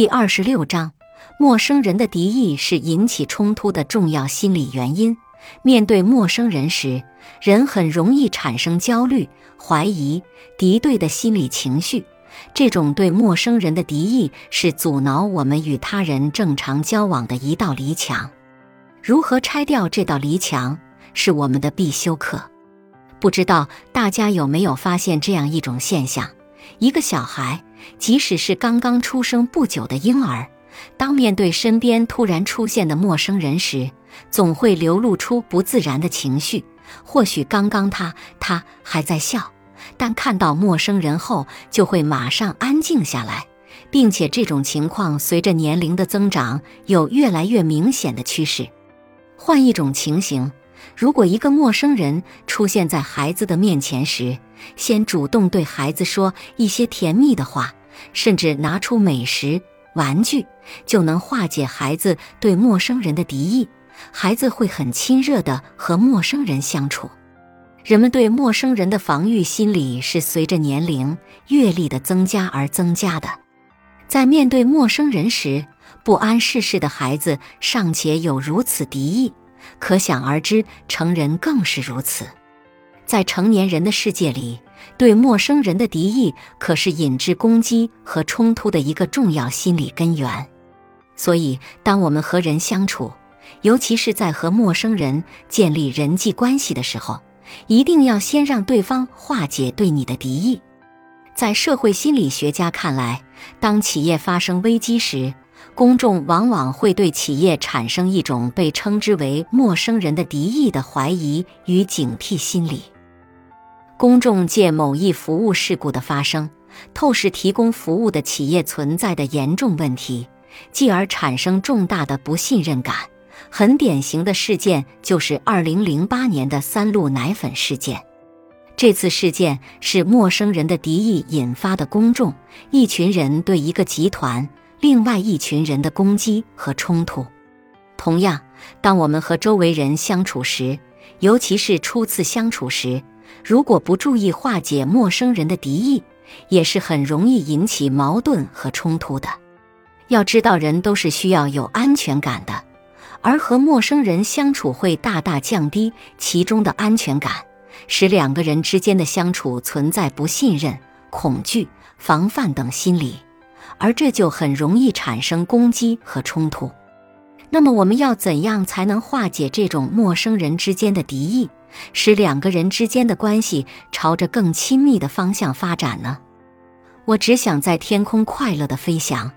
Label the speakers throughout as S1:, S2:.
S1: 第二十六章：陌生人的敌意是引起冲突的重要心理原因。面对陌生人时，人很容易产生焦虑、怀疑、敌对的心理情绪。这种对陌生人的敌意是阻挠我们与他人正常交往的一道篱墙。如何拆掉这道篱墙，是我们的必修课。不知道大家有没有发现这样一种现象：一个小孩，即使是刚刚出生不久的婴儿，当面对身边突然出现的陌生人时，总会流露出不自然的情绪。或许刚刚他他还在笑。但看到陌生人后，就会马上安静下来，并且这种情况随着年龄的增长有越来越明显的趋势。换一种情形，如果一个陌生人出现在孩子的面前时，先主动对孩子说一些甜蜜的话，甚至拿出美食、玩具，就能化解孩子对陌生人的敌意，孩子会很亲热地和陌生人相处。人们对陌生人的防御心理是随着年龄、阅历的增加而增加的。在面对陌生人时，不谙世事的孩子尚且有如此敌意，可想而知，成人更是如此。在成年人的世界里，对陌生人的敌意可是引致攻击和冲突的一个重要心理根源。所以，当我们和人相处，尤其是在和陌生人建立人际关系的时候，一定要先让对方化解对你的敌意。在社会心理学家看来，当企业发生危机时，公众往往会对企业产生一种被称之为“陌生人的敌意”的怀疑与警惕心理。公众借某一服务事故的发生，透视提供服务的企业存在的严重问题，继而产生重大的不信任感。很典型的事件就是2008年的三鹿奶粉事件。这次事件是陌生人的敌意引发的公众一群人对一个集团、另外一群人的攻击和冲突。同样，当我们和周围人相处时，尤其是初次相处时，如果不注意化解陌生人的敌意，也是很容易引起矛盾和冲突的。要知道，人都是需要有安全感的。而和陌生人相处会大大降低其中的安全感，使两个人之间的相处存在不信任、恐惧、防范等心理，而这就很容易产生攻击和冲突。那么，我们要怎样才能化解这种陌生人之间的敌意，使两个人之间的关系朝着更亲密的方向发展呢？我只想在天空快乐地飞翔，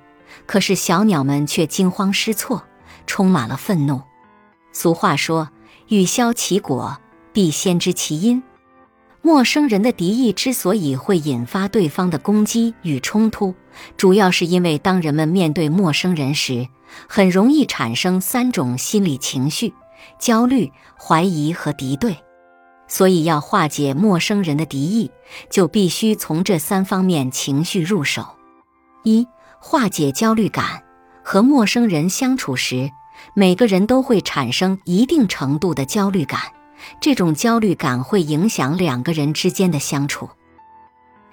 S1: 可是小鸟们却惊慌失措。充满了愤怒。俗话说：“欲消其果，必先知其因。”陌生人的敌意之所以会引发对方的攻击与冲突，主要是因为当人们面对陌生人时，很容易产生三种心理情绪：焦虑、怀疑和敌对。所以，要化解陌生人的敌意，就必须从这三方面情绪入手。一、化解焦虑感。和陌生人相处时，每个人都会产生一定程度的焦虑感，这种焦虑感会影响两个人之间的相处。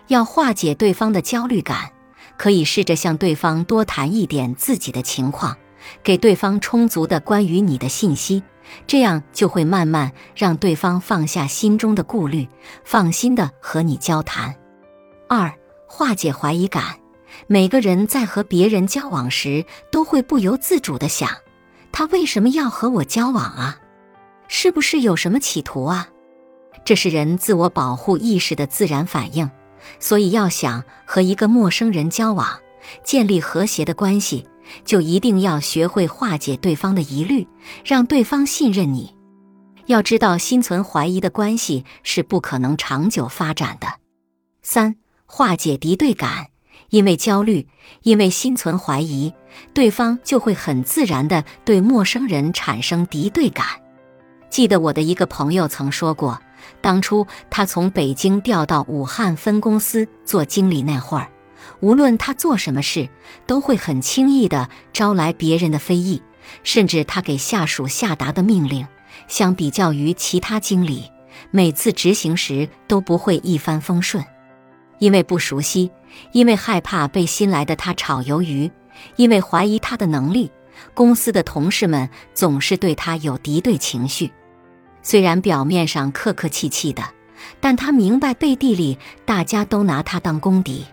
S1: 要化解对方的焦虑感，可以试着向对方多谈一点自己的情况，给对方充足的关于你的信息，这样就会慢慢让对方放下心中的顾虑，放心的和你交谈。二、化解怀疑感。每个人在和别人交往时，都会不由自主的想：他为什么要和我交往啊？是不是有什么企图啊？这是人自我保护意识的自然反应。所以，要想和一个陌生人交往，建立和谐的关系，就一定要学会化解对方的疑虑，让对方信任你。要知道，心存怀疑的关系是不可能长久发展的。三、化解敌对感。因为焦虑，因为心存怀疑，对方就会很自然地对陌生人产生敌对感。记得我的一个朋友曾说过，当初他从北京调到武汉分公司做经理那会儿，无论他做什么事，都会很轻易地招来别人的非议，甚至他给下属下达的命令，相比较于其他经理，每次执行时都不会一帆风顺。因为不熟悉，因为害怕被新来的他炒鱿鱼，因为怀疑他的能力，公司的同事们总是对他有敌对情绪。虽然表面上客客气气的，但他明白背地里大家都拿他当公敌。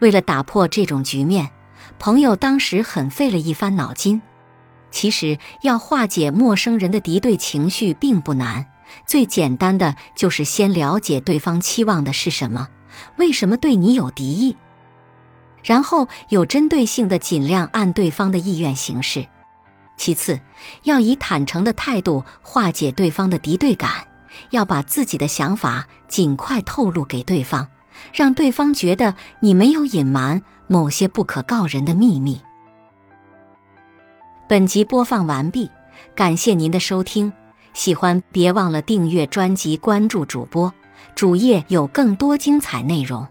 S1: 为了打破这种局面，朋友当时很费了一番脑筋。其实要化解陌生人的敌对情绪并不难，最简单的就是先了解对方期望的是什么，为什么对你有敌意，然后有针对性的尽量按对方的意愿行事。其次，要以坦诚的态度化解对方的敌对感，要把自己的想法尽快透露给对方，让对方觉得你没有隐瞒某些不可告人的秘密。本集播放完毕，感谢您的收听。喜欢别忘了订阅专辑、关注主播，主页有更多精彩内容。